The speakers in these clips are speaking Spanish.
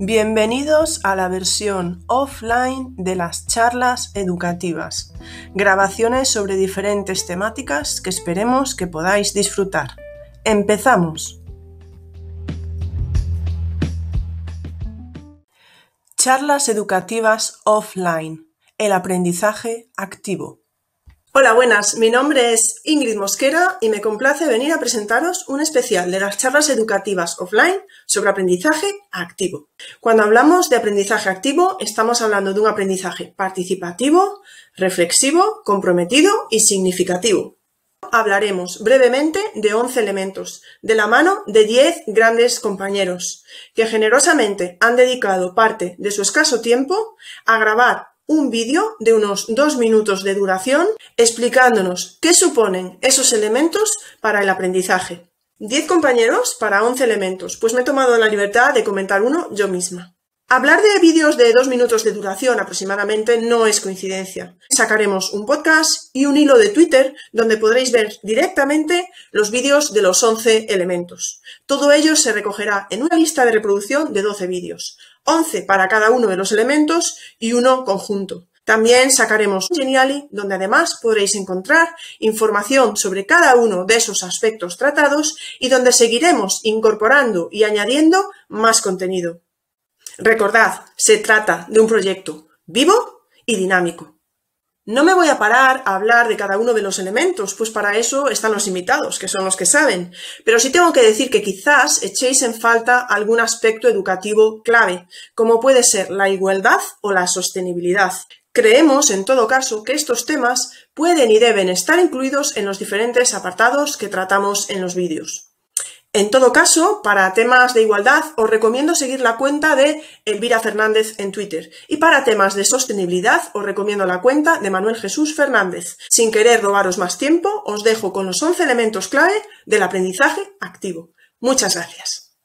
Bienvenidos a la versión offline de las charlas educativas, grabaciones sobre diferentes temáticas que esperemos que podáis disfrutar. ¡Empezamos! Charlas educativas offline, el aprendizaje activo. Hola, buenas. Mi nombre es Ingrid Mosquera y me complace venir a presentaros un especial de las charlas educativas offline sobre aprendizaje activo. Cuando hablamos de aprendizaje activo, estamos hablando de un aprendizaje participativo, reflexivo, comprometido y significativo. Hablaremos brevemente de 11 elementos, de la mano de 10 grandes compañeros, que generosamente han dedicado parte de su escaso tiempo a grabar un vídeo de unos dos minutos de duración explicándonos qué suponen esos elementos para el aprendizaje. Diez compañeros para once elementos, pues me he tomado la libertad de comentar uno yo misma. Hablar de vídeos de dos minutos de duración aproximadamente no es coincidencia. Sacaremos un podcast y un hilo de Twitter donde podréis ver directamente los vídeos de los 11 elementos. Todo ello se recogerá en una lista de reproducción de 12 vídeos. 11 para cada uno de los elementos y uno conjunto. También sacaremos Geniali, donde además podréis encontrar información sobre cada uno de esos aspectos tratados y donde seguiremos incorporando y añadiendo más contenido. Recordad, se trata de un proyecto vivo y dinámico. No me voy a parar a hablar de cada uno de los elementos, pues para eso están los invitados, que son los que saben. Pero sí tengo que decir que quizás echéis en falta algún aspecto educativo clave, como puede ser la igualdad o la sostenibilidad. Creemos, en todo caso, que estos temas pueden y deben estar incluidos en los diferentes apartados que tratamos en los vídeos. En todo caso, para temas de igualdad, os recomiendo seguir la cuenta de Elvira Fernández en Twitter. Y para temas de sostenibilidad, os recomiendo la cuenta de Manuel Jesús Fernández. Sin querer robaros más tiempo, os dejo con los 11 elementos clave del aprendizaje activo. Muchas gracias.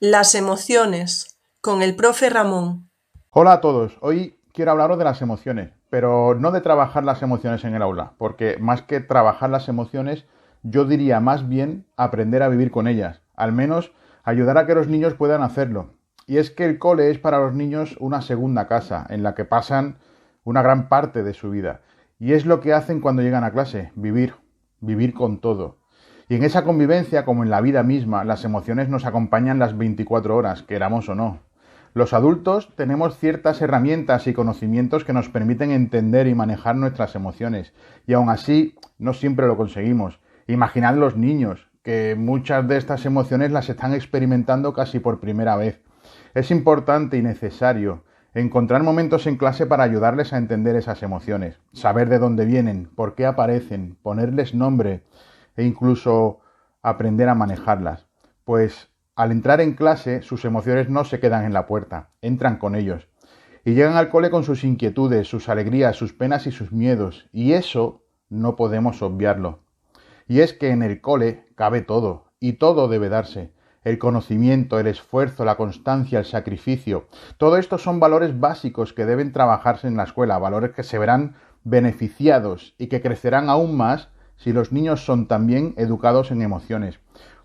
Las emociones, con el profe Ramón. Hola a todos. Hoy quiero hablaros de las emociones, pero no de trabajar las emociones en el aula, porque más que trabajar las emociones, yo diría más bien aprender a vivir con ellas, al menos ayudar a que los niños puedan hacerlo. Y es que el cole es para los niños una segunda casa, en la que pasan una gran parte de su vida. Y es lo que hacen cuando llegan a clase, vivir, vivir con todo. Y en esa convivencia, como en la vida misma, las emociones nos acompañan las 24 horas, queramos o no. Los adultos tenemos ciertas herramientas y conocimientos que nos permiten entender y manejar nuestras emociones, y aún así no siempre lo conseguimos. Imaginad los niños, que muchas de estas emociones las están experimentando casi por primera vez. Es importante y necesario encontrar momentos en clase para ayudarles a entender esas emociones, saber de dónde vienen, por qué aparecen, ponerles nombre e incluso aprender a manejarlas. Pues al entrar en clase sus emociones no se quedan en la puerta, entran con ellos. Y llegan al cole con sus inquietudes, sus alegrías, sus penas y sus miedos. Y eso no podemos obviarlo. Y es que en el cole cabe todo, y todo debe darse. El conocimiento, el esfuerzo, la constancia, el sacrificio. Todo esto son valores básicos que deben trabajarse en la escuela, valores que se verán beneficiados y que crecerán aún más si los niños son también educados en emociones.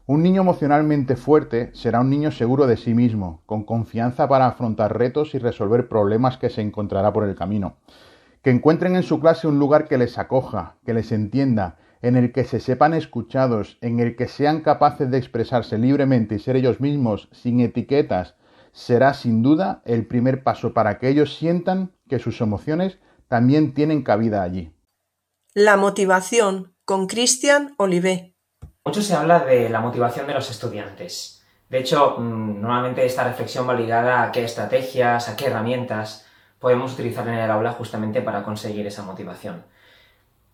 Un niño emocionalmente fuerte será un niño seguro de sí mismo, con confianza para afrontar retos y resolver problemas que se encontrará por el camino. Que encuentren en su clase un lugar que les acoja, que les entienda, en el que se sepan escuchados, en el que sean capaces de expresarse libremente y ser ellos mismos sin etiquetas, será sin duda el primer paso para que ellos sientan que sus emociones también tienen cabida allí. La motivación con Cristian Olivé. Mucho se habla de la motivación de los estudiantes. De hecho, mm, normalmente esta reflexión va ligada a qué estrategias, a qué herramientas podemos utilizar en el aula justamente para conseguir esa motivación.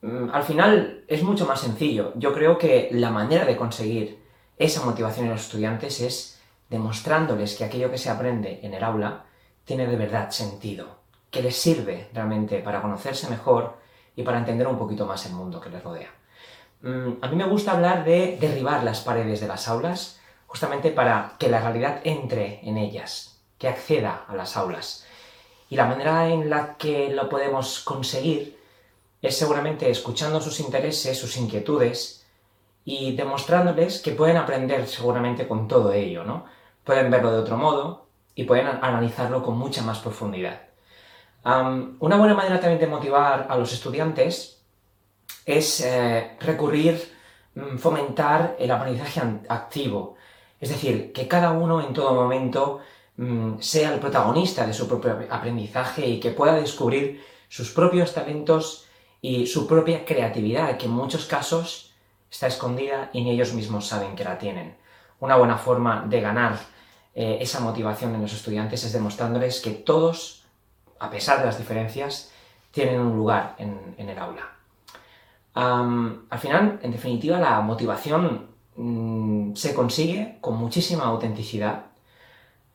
Mm, al final es mucho más sencillo. Yo creo que la manera de conseguir esa motivación en los estudiantes es demostrándoles que aquello que se aprende en el aula tiene de verdad sentido, que les sirve realmente para conocerse mejor y para entender un poquito más el mundo que les rodea. Mm, a mí me gusta hablar de derribar las paredes de las aulas justamente para que la realidad entre en ellas, que acceda a las aulas. Y la manera en la que lo podemos conseguir es seguramente escuchando sus intereses, sus inquietudes y demostrándoles que pueden aprender seguramente con todo ello, ¿no? Pueden verlo de otro modo y pueden analizarlo con mucha más profundidad. una buena manera también de motivar a los estudiantes es eh, recurrir, mm, fomentar el aprendizaje activo. Es decir, que cada uno en todo momento mm, sea el protagonista de su propio aprendizaje y que pueda descubrir sus propios talentos y su propia creatividad, que en muchos casos está escondida y ni ellos mismos saben que la tienen. Una buena forma de ganar eh, esa motivación en los estudiantes es demostrándoles que todos, a pesar de las diferencias, tienen un lugar en, el aula. al final, en definitiva, la motivación mm, se consigue con muchísima autenticidad,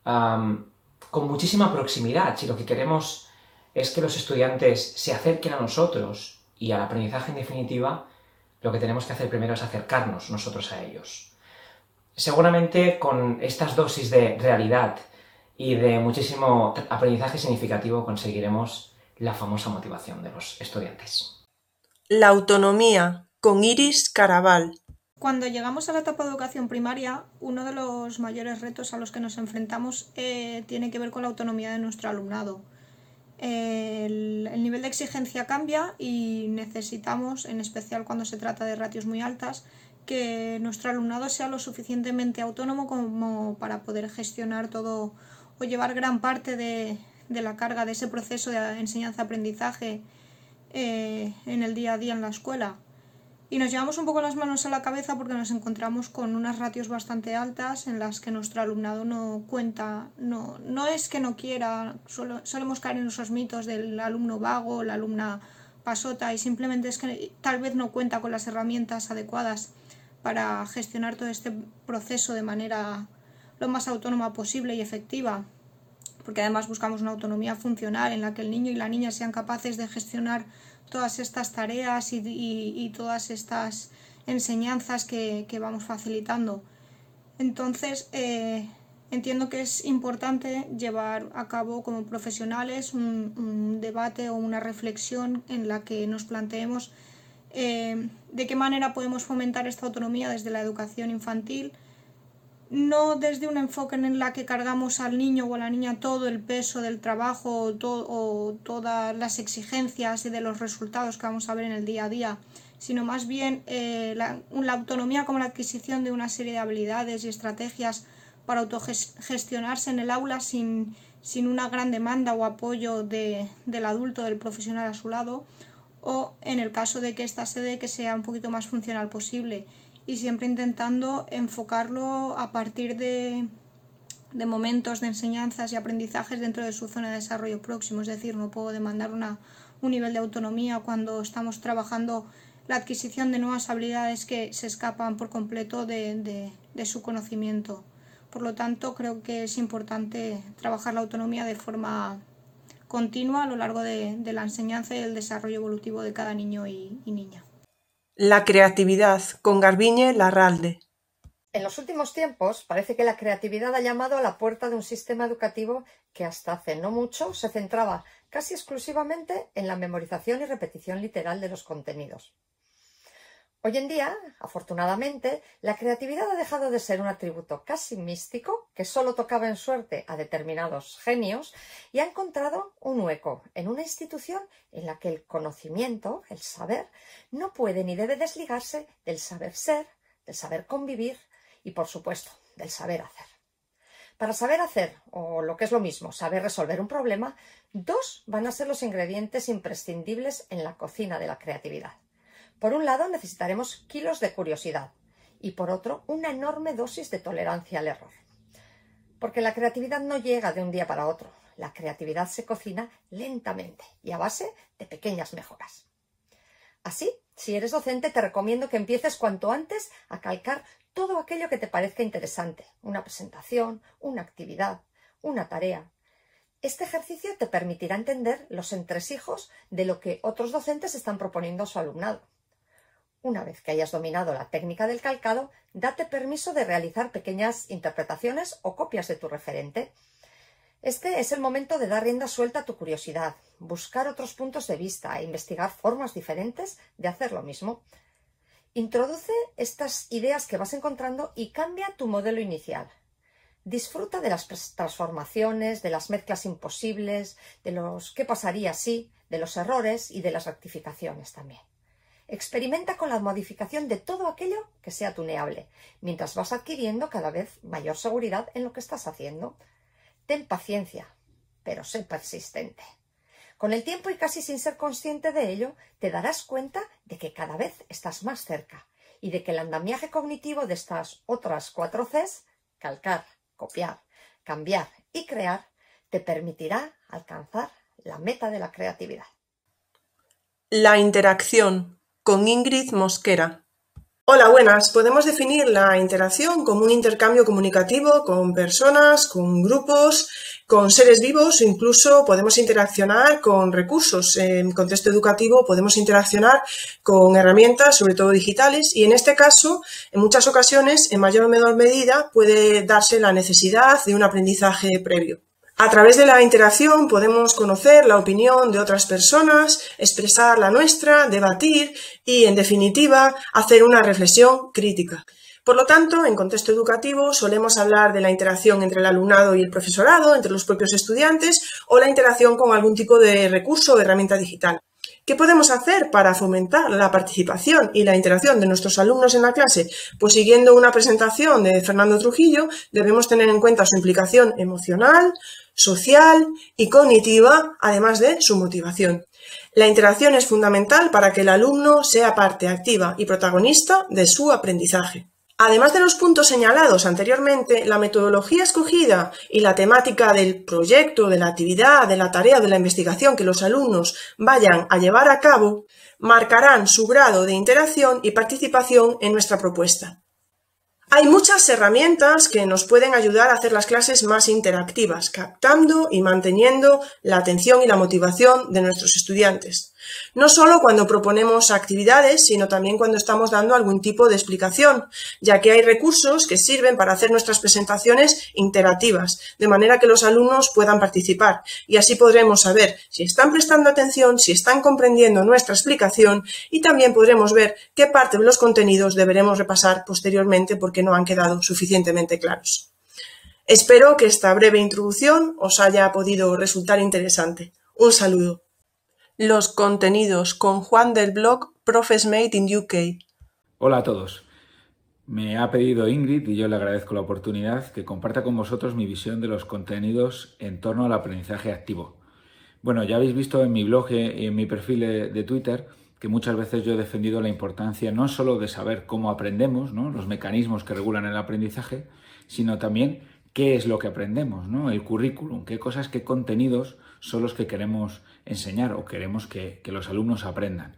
con muchísima proximidad. Si lo que queremos es que los estudiantes se acerquen a nosotros y al aprendizaje en definitiva, lo que tenemos que hacer primero es acercarnos nosotros a ellos. Seguramente con estas dosis de realidad y de muchísimo aprendizaje significativo conseguiremos la famosa motivación de los estudiantes. La autonomía con Iris Caraval. Cuando llegamos a la etapa de educación primaria, uno de los mayores retos a los que nos enfrentamos eh, tiene que ver con la autonomía de nuestro alumnado el, nivel de exigencia cambia y necesitamos, en especial cuando se trata de ratios muy altas, que nuestro alumnado sea lo suficientemente autónomo como para poder gestionar todo o llevar gran parte de, la carga de ese proceso de enseñanza-aprendizaje eh, en el día a día en la escuela. Y nos llevamos un poco las manos a la cabeza porque nos encontramos con unas ratios bastante altas en las que nuestro alumnado no cuenta, no, no es que no quiera, solemos caer en esos mitos del alumno vago, la alumna pasota y simplemente es que tal vez no cuenta con las herramientas adecuadas para gestionar todo este proceso de manera lo más autónoma posible y efectiva. Porque además buscamos una autonomía funcional en la que el niño y la niña sean capaces de gestionar todas estas tareas y, todas estas enseñanzas que, vamos facilitando. Entonces, eh, entiendo que es importante llevar a cabo como profesionales un, debate o una reflexión en la que nos planteemos eh, de qué manera podemos fomentar esta autonomía desde la educación infantil, no desde un enfoque en la que cargamos al niño o a la niña todo el peso del trabajo o, todas las exigencias y de los resultados que vamos a ver en el día a día, sino más bien eh, la, autonomía como la adquisición de una serie de habilidades y estrategias para autogestionarse en el aula sin, una gran demanda o apoyo del adulto, del profesional a su lado, o en el caso de que esta sede que sea un poquito más funcional posible y siempre intentando enfocarlo a partir de, momentos de enseñanzas y aprendizajes dentro de su zona de desarrollo próximo. Es decir, no puedo demandar una, un nivel de autonomía cuando estamos trabajando la adquisición de nuevas habilidades que se escapan por completo de, su conocimiento. Por lo tanto, creo que es importante trabajar la autonomía de forma continua a lo largo de, la enseñanza y el desarrollo evolutivo de cada niño y niña. La creatividad con Garbiñe Larralde. En los últimos tiempos parece que la creatividad ha llamado a la puerta de un sistema educativo que hasta hace no mucho se centraba casi exclusivamente en la memorización y repetición literal de los contenidos. Hoy en día, afortunadamente, la creatividad ha dejado de ser un atributo casi místico que solo tocaba en suerte a determinados genios y ha encontrado un hueco en una institución en la que el conocimiento, el saber, no puede ni debe desligarse del saber ser, del saber convivir y, por supuesto, del saber hacer. Para saber hacer, o lo que es lo mismo, saber resolver un problema, dos van a ser los ingredientes imprescindibles en la cocina de la creatividad por un lado, necesitaremos kilos de curiosidad y por otro, una enorme dosis de tolerancia al error. Porque la creatividad no llega de un día para otro. La creatividad se cocina lentamente y a base de pequeñas mejoras. Así, si eres docente, te recomiendo que empieces cuanto antes a calcar todo aquello que te parezca interesante. Una presentación, una actividad, una tarea. Este ejercicio te permitirá entender los entresijos de lo que otros docentes están proponiendo a su alumnado. Una vez que hayas dominado la técnica del calcado, date permiso de realizar pequeñas interpretaciones o copias de tu referente. Este es el momento de dar rienda suelta a tu curiosidad, buscar otros puntos de vista e investigar formas diferentes de hacer lo mismo. Introduce estas ideas que vas encontrando y cambia tu modelo inicial. Disfruta de las transformaciones, de las mezclas imposibles, de los qué pasaría si, de los errores y de las rectificaciones también. Experimenta con la modificación de todo aquello que sea tuneable, mientras vas adquiriendo cada vez mayor seguridad en lo que estás haciendo. Ten paciencia, pero sé persistente. Con el tiempo y casi sin ser consciente de ello, te darás cuenta de que cada vez estás más cerca y de que el andamiaje cognitivo de estas otras cuatro Cs, calcar, copiar, cambiar y crear, te permitirá alcanzar la meta de la creatividad. La interacción con Ingrid Mosquera. Hola, buenas. Podemos definir la interacción como un intercambio comunicativo con personas, con grupos, con seres vivos incluso podemos interaccionar con recursos. En contexto educativo podemos interaccionar con herramientas, sobre todo digitales, y en este caso, en muchas ocasiones, en mayor o menor medida, puede darse la necesidad de un aprendizaje previo. A través de la interacción podemos conocer la opinión de otras personas, expresar la nuestra, debatir y, en definitiva, hacer una reflexión crítica. Por lo tanto, en contexto educativo solemos hablar de la interacción entre el alumnado y el profesorado, entre los propios estudiantes o la interacción con algún tipo de recurso o herramienta digital. ¿Qué podemos hacer para fomentar la participación y la interacción de nuestros alumnos en la clase? Pues siguiendo una presentación de Fernando Trujillo, debemos tener en cuenta su implicación emocional, social y cognitiva, además de su motivación. La interacción es fundamental para que el alumno sea parte activa y protagonista de su aprendizaje. Además de los puntos señalados anteriormente, la metodología escogida y la temática del proyecto, de la actividad, de la tarea, de la investigación que los alumnos vayan a llevar a cabo, marcarán su grado de interacción y participación en nuestra propuesta. Hay muchas herramientas que nos pueden ayudar a hacer las clases más interactivas, captando y manteniendo la atención y la motivación de nuestros estudiantes. No solo cuando proponemos actividades, sino también cuando estamos dando algún tipo de explicación, ya que hay recursos que sirven para hacer nuestras presentaciones interactivas, de manera que los alumnos puedan participar y así podremos saber si están prestando atención, si están comprendiendo nuestra explicación y también podremos ver qué parte de los contenidos deberemos repasar posteriormente porque no han quedado suficientemente claros. Espero que esta breve introducción os haya podido resultar interesante. Un saludo. Los contenidos con Juan del blog Profesmate in UK. Hola a todos. Me ha pedido Ingrid y yo le agradezco la oportunidad que comparta con vosotros mi visión de los contenidos en torno al aprendizaje activo. Bueno, ya habéis visto en mi blog y en mi perfil de, Twitter que muchas veces yo he defendido la importancia no solo de saber cómo aprendemos, ¿no? los mecanismos que regulan el aprendizaje, sino también qué es lo que aprendemos, ¿no? el currículum, qué cosas, qué contenidos son los que queremos enseñar o queremos que, los alumnos aprendan.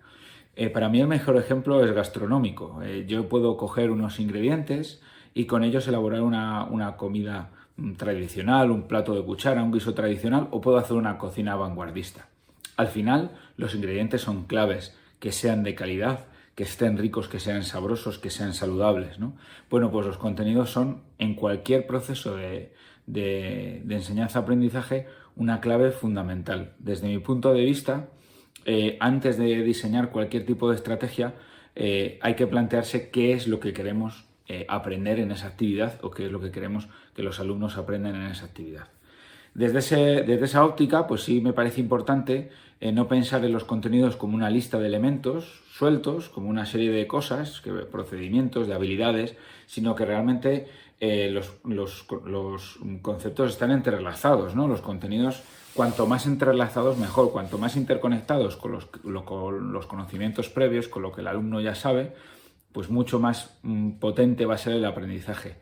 Eh, para mí el mejor ejemplo es gastronómico. Eh, yo puedo coger unos ingredientes y con ellos elaborar una, una, comida mm, tradicional, un plato de cuchara, un guiso tradicional o puedo hacer una cocina vanguardista. Al final los ingredientes son claves, que sean de calidad, que estén ricos, que sean sabrosos, que sean saludables. ¿no? Bueno, pues los contenidos son en cualquier proceso de, de, enseñanza-aprendizaje una clave fundamental. Desde mi punto de vista, eh, antes de diseñar cualquier tipo de estrategia, eh, hay que plantearse qué es lo que queremos eh, aprender en esa actividad o qué es lo que queremos que los alumnos aprendan en esa actividad. Desde, desde esa óptica, pues sí me parece importante no pensar en los contenidos como una lista de elementos sueltos, como una serie de cosas, que, procedimientos, de habilidades, sino que realmente eh, los, conceptos están entrelazados, ¿no? Los contenidos, cuanto más entrelazados, mejor. Cuanto más interconectados con los, los conocimientos previos, con lo que el alumno ya sabe, pues mucho más mm, potente va a ser el aprendizaje.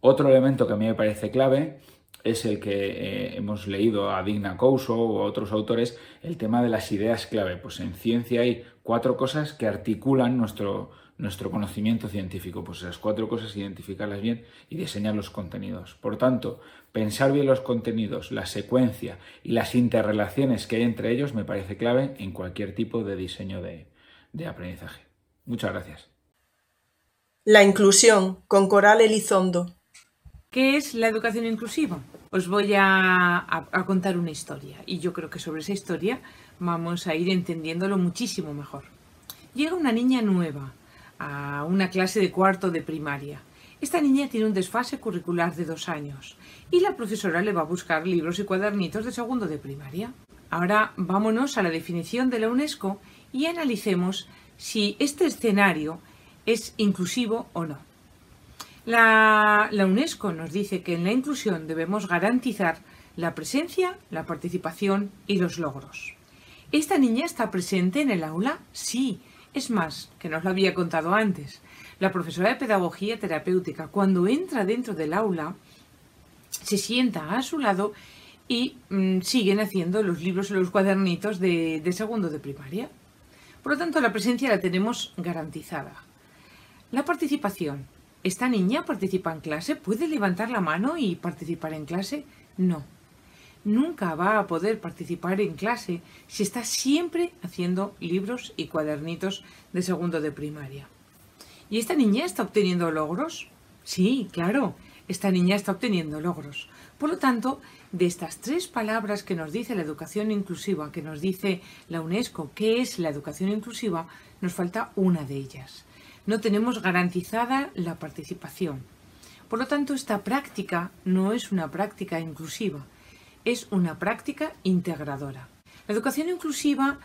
Otro elemento que a mí me parece clave es el que eh, hemos leído a Digna Couso o a otros autores, el tema de las ideas clave. Pues en ciencia hay cuatro cosas que articulan nuestro, nuestro conocimiento científico. Pues esas cuatro cosas, identificarlas bien y diseñar los contenidos. Por tanto, pensar bien los contenidos, la secuencia y las interrelaciones que hay entre ellos me parece clave en cualquier tipo de diseño de, aprendizaje. Muchas gracias. La inclusión con Coral Elizondo. ¿Qué es la educación inclusiva? Os voy a, a, contar una historia y yo creo que sobre esa historia vamos a ir entendiéndolo muchísimo mejor. Llega una niña nueva a una clase de cuarto de primaria Esta niña tiene un desfase curricular de dos años y la profesora le va a buscar libros y cuadernitos de segundo de primaria. Ahora vámonos a la definición de la UNESCO y analicemos si este escenario es inclusivo o no. La, la, UNESCO nos dice que en la inclusión debemos garantizar la presencia, la participación y los logros. ¿Esta niña está presente en el aula? Sí. Es más, que nos lo había contado antes. La profesora de Pedagogía Terapéutica, cuando entra dentro del aula, se sienta a su lado y mmm, siguen haciendo los libros y los cuadernitos de, de segundo de primaria. Por lo tanto, la presencia la tenemos garantizada. La participación. ¿Esta niña participa en clase? ¿Puede levantar la mano y participar en clase? No. Nunca va a poder participar en clase si está siempre haciendo libros y cuadernitos de segundo de primaria. ¿Y esta niña está obteniendo logros? Sí, claro, esta niña está obteniendo logros. Por lo tanto, de estas tres palabras que nos dice la educación inclusiva, que nos dice la UNESCO, qué es la educación inclusiva, nos falta una de ellas. No tenemos garantizada la participación. Por lo tanto, esta práctica no es una práctica inclusiva, es una práctica integradora. La educación inclusiva,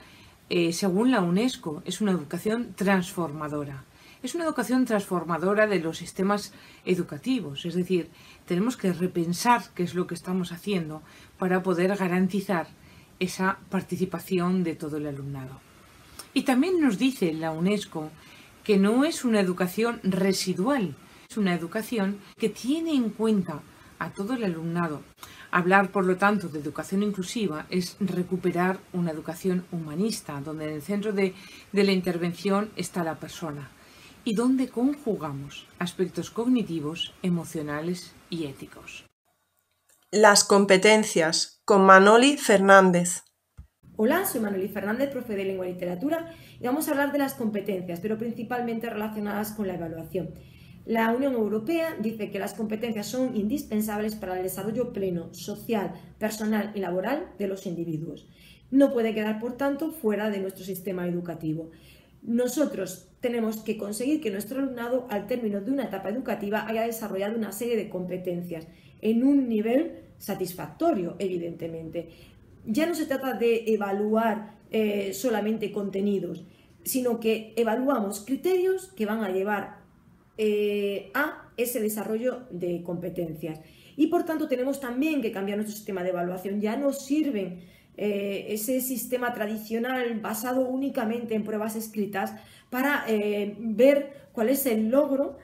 eh, según la UNESCO, es una educación transformadora. Es una educación transformadora de los sistemas educativos, es decir, tenemos que repensar qué es lo que estamos haciendo para poder garantizar esa participación de todo el alumnado. Y también nos dice la UNESCO que no es una educación residual, es una educación que tiene en cuenta a todo el alumnado. Hablar, por lo tanto, de educación inclusiva es recuperar una educación humanista, donde en el centro de, de la intervención está la persona y donde conjugamos aspectos cognitivos, emocionales y éticos. Las competencias con Manoli Fernández. Hola, soy Manoli Fernández, profe de Lengua y Literatura, y vamos a hablar de las competencias, pero principalmente relacionadas con la evaluación. La Unión Europea dice que las competencias son indispensables para el desarrollo pleno, social, personal y laboral de los individuos. No puede quedar, por tanto, fuera de nuestro sistema educativo. Nosotros tenemos que conseguir que nuestro alumnado, al término de una etapa educativa, haya desarrollado una serie de competencias en un nivel satisfactorio, evidentemente. Ya no se trata de evaluar eh, solamente contenidos, sino que evaluamos criterios que van a llevar eh, a ese desarrollo de competencias. Y por tanto tenemos también que cambiar nuestro sistema de evaluación. Ya no sirven eh, ese sistema tradicional basado únicamente en pruebas escritas para eh, ver cuál es el logro,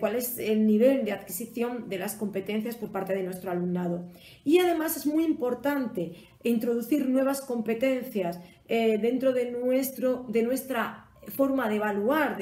cuál es el nivel de adquisición de las competencias por parte de nuestro alumnado. Y además es muy importante introducir nuevas competencias dentro de, nuestro, de nuestra forma de evaluar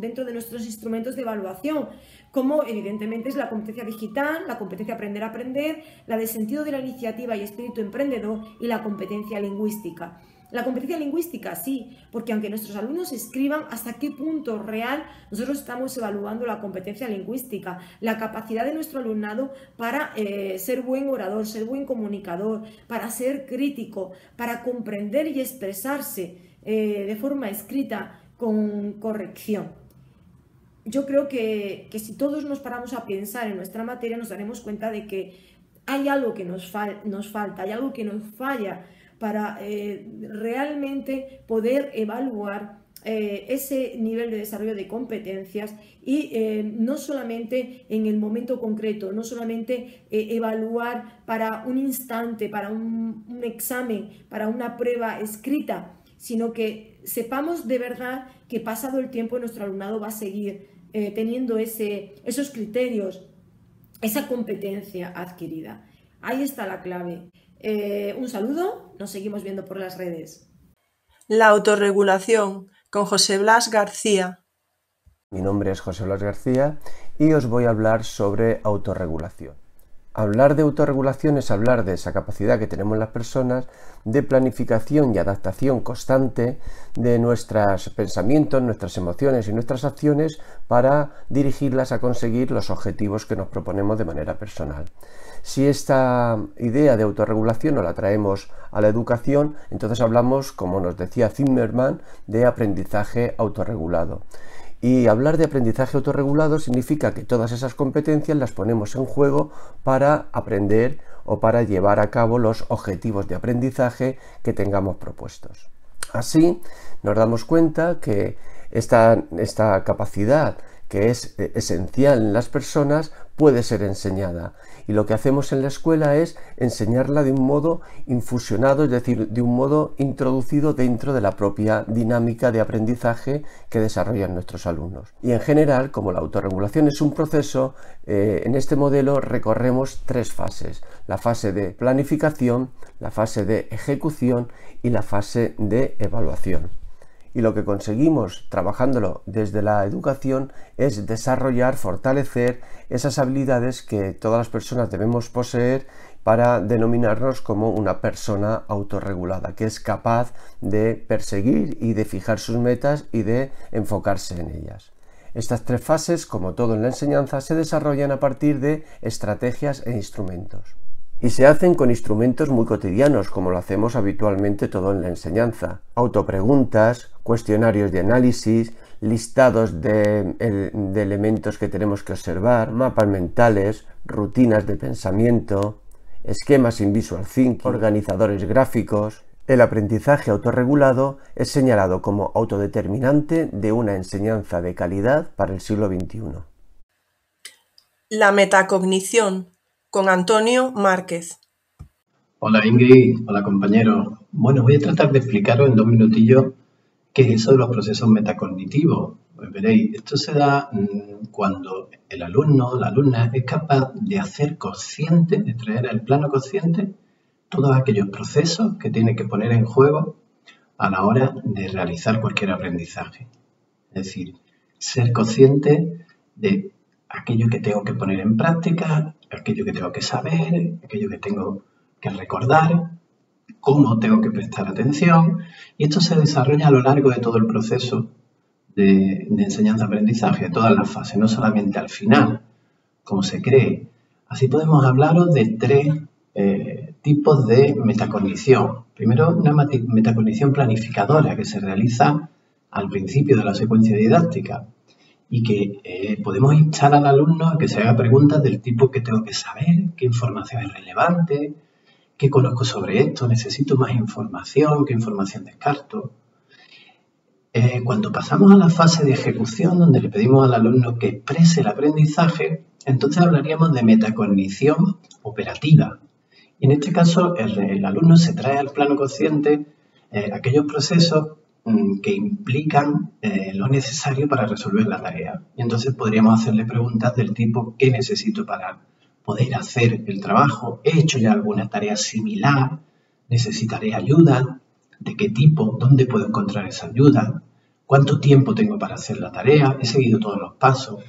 dentro de nuestros instrumentos de evaluación, como evidentemente es la competencia digital, la competencia aprender a aprender, la de sentido de la iniciativa y espíritu emprendedor y la competencia lingüística. La competencia lingüística, sí, porque aunque nuestros alumnos escriban hasta qué punto real nosotros estamos evaluando la competencia lingüística, la capacidad de nuestro alumnado para eh, ser buen orador, ser buen comunicador, para ser crítico, para comprender y expresarse eh, de forma escrita con corrección. Yo creo que, si todos nos paramos a pensar en nuestra materia nos daremos cuenta de que hay algo que nos, nos falta, hay algo que nos falla para eh, realmente poder evaluar eh, ese nivel de desarrollo de competencias y eh, no solamente en el momento concreto, no solamente evaluar para un instante, para un examen, para una prueba escrita, sino que sepamos de verdad que pasado el tiempo nuestro alumnado va a seguir eh, teniendo ese, esos criterios, esa competencia adquirida. Ahí está la clave. Eh, un saludo, nos seguimos viendo por las redes. La autorregulación con José Blas García. Mi nombre es José Blas García y os voy a hablar sobre autorregulación. Hablar de autorregulación es hablar de esa capacidad que tenemos las personas de planificación y adaptación constante de nuestros pensamientos, nuestras emociones y nuestras acciones para dirigirlas a conseguir los objetivos que nos proponemos de manera personal. Si esta idea de autorregulación no la traemos a la educación, entonces hablamos, como nos decía Zimmerman, de aprendizaje autorregulado. Y hablar de aprendizaje autorregulado significa que todas esas competencias las ponemos en juego para aprender o para llevar a cabo los objetivos de aprendizaje que tengamos propuestos. Así nos damos cuenta que esta, esta capacidad que es eh, esencial en las personas puede ser enseñada. Y lo que hacemos en la escuela es enseñarla de un modo infusionado, es decir, de un modo introducido dentro de la propia dinámica de aprendizaje que desarrollan nuestros alumnos. Y en general, como la autorregulación es un proceso, eh, en este modelo recorremos tres fases. La fase de planificación, la fase de ejecución y la fase de evaluación y lo que conseguimos trabajándolo desde la educación es desarrollar, fortalecer esas habilidades que todas las personas debemos poseer para denominarnos como una persona autorregulada, que es capaz de perseguir y de fijar sus metas y de enfocarse en ellas. Estas tres fases, como todo en la enseñanza, se desarrollan a partir de estrategias e instrumentos y se hacen con instrumentos muy cotidianos, como lo hacemos habitualmente todo en la enseñanza. Autopreguntas, cuestionarios de análisis, listados de, elementos que tenemos que observar, mapas mentales, rutinas de pensamiento, esquemas in visual thinking, organizadores gráficos. El aprendizaje autorregulado es señalado como autodeterminante de una enseñanza de calidad para el siglo XXI. La metacognición con Antonio Márquez. Hola Ingrid, hola compañeros. Bueno, voy a tratar de explicaros en dos minutillos qué es eso de los procesos metacognitivos. Pues veréis, esto se da mm, cuando el alumno la alumna es capaz de hacer consciente, de traer al plano consciente todos aquellos procesos que tiene que poner en juego a la hora de realizar cualquier aprendizaje. Es decir, ser consciente de aquello que tengo que poner en práctica, aquello que tengo que saber, aquello que tengo que recordar, cómo tengo que prestar atención. Y esto se desarrolla a lo largo de todo el proceso de, enseñanza-aprendizaje, todas las fases, no solamente al final, como se cree. Así podemos hablaros de tres eh, tipos de metacognición. Primero, una metacognición planificadora que se realiza al principio de la secuencia didáctica y que eh, podemos instar al alumno a que se haga preguntas del tipo ¿qué tengo que saber? ¿Qué información es relevante? ¿Qué conozco sobre esto? ¿Necesito más información? ¿Qué información descarto? Eh, cuando pasamos a la fase de ejecución, donde le pedimos al alumno que exprese el aprendizaje, entonces hablaríamos de metacognición operativa. En este caso, el, alumno se trae al plano consciente eh, aquellos procesos que implican eh, lo necesario para resolver la tarea. Y entonces podríamos hacerle preguntas del tipo ¿qué necesito para poder hacer el trabajo? ¿He hecho ya alguna tarea similar? ¿Necesitaré ayuda? ¿De qué tipo? ¿Dónde puedo encontrar esa ayuda? ¿Cuánto tiempo tengo para hacer la tarea? ¿He seguido todos los pasos?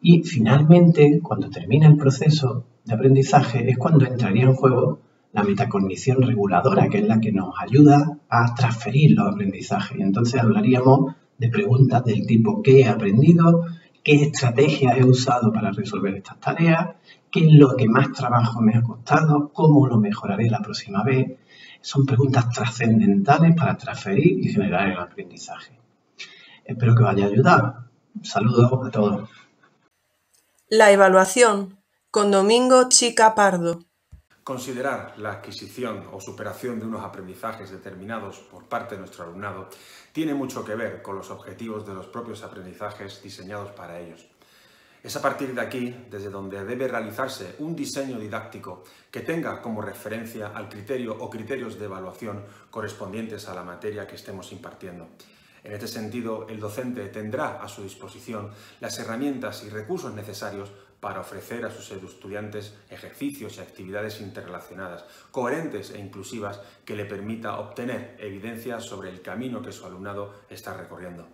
Y finalmente, cuando termina el proceso de aprendizaje, es cuando entraría en juego la metacognición reguladora, que es la que nos ayuda a transferir los aprendizajes. Y entonces hablaríamos de preguntas del tipo ¿qué he aprendido? ¿Qué estrategia he usado para resolver estas tareas? ¿Qué es lo que más trabajo me ha costado? ¿Cómo lo mejoraré la próxima vez? Son preguntas trascendentales para transferir y generar el aprendizaje. Espero que os haya ayudado. Saludos a todos. La evaluación con Domingo Chica Pardo. Considerar la adquisición o superación de unos aprendizajes determinados por parte de nuestro alumnado tiene mucho que ver con los objetivos de los propios aprendizajes diseñados para ellos. Es a partir de aquí desde donde debe realizarse un diseño didáctico que tenga como referencia al criterio o criterios de evaluación correspondientes a la materia que estemos impartiendo. En este sentido, el docente tendrá a su disposición las herramientas y recursos necesarios para ofrecer a sus estudiantes ejercicios y actividades interrelacionadas, coherentes e inclusivas que le permita obtener evidencia sobre el camino que su alumnado está recorriendo.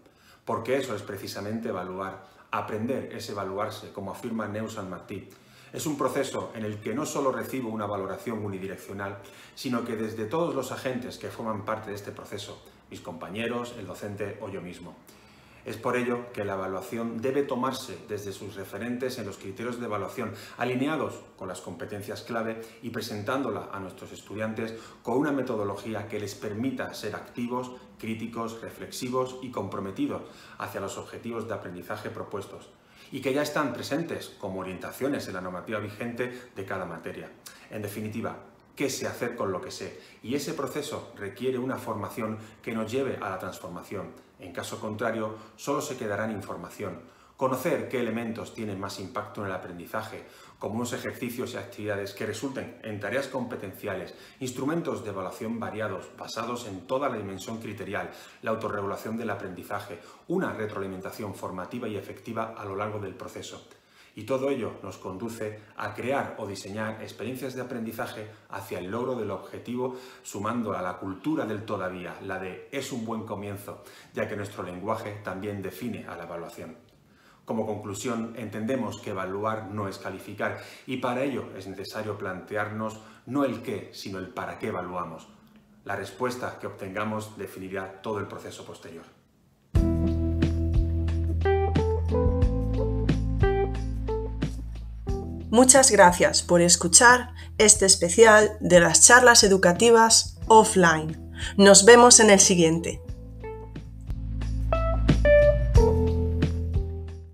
Porque eso es precisamente evaluar. Aprender es evaluarse, como afirma Neusan Martí. Es un proceso en el que no solo recibo una valoración unidireccional, sino que desde todos los agentes que forman parte de este proceso, mis compañeros, el docente o yo mismo. Es por ello que la evaluación debe tomarse desde sus referentes en los criterios de evaluación, alineados con las competencias clave y presentándola a nuestros estudiantes con una metodología que les permita ser activos, críticos, reflexivos y comprometidos hacia los objetivos de aprendizaje propuestos y que ya están presentes como orientaciones en la normativa vigente de cada materia. En definitiva, qué sé hacer con lo que sé. Y ese proceso requiere una formación que nos lleve a la transformación. En caso contrario, solo se quedará información. Conocer qué elementos tienen más impacto en el aprendizaje, como unos ejercicios y actividades que resulten en tareas competenciales, instrumentos de evaluación variados basados en toda la dimensión criterial, la autorregulación del aprendizaje, una retroalimentación formativa y efectiva a lo largo del proceso. Y todo ello nos conduce a crear o diseñar experiencias de aprendizaje hacia el logro del objetivo, sumando a la cultura del todavía, la de es un buen comienzo, ya que nuestro lenguaje también define a la evaluación. Como conclusión, entendemos que evaluar no es calificar y para ello es necesario plantearnos no el qué, sino el para qué evaluamos. La respuesta que obtengamos definirá todo el proceso posterior. Muchas gracias por escuchar este especial de las charlas educativas offline. Nos vemos en el siguiente.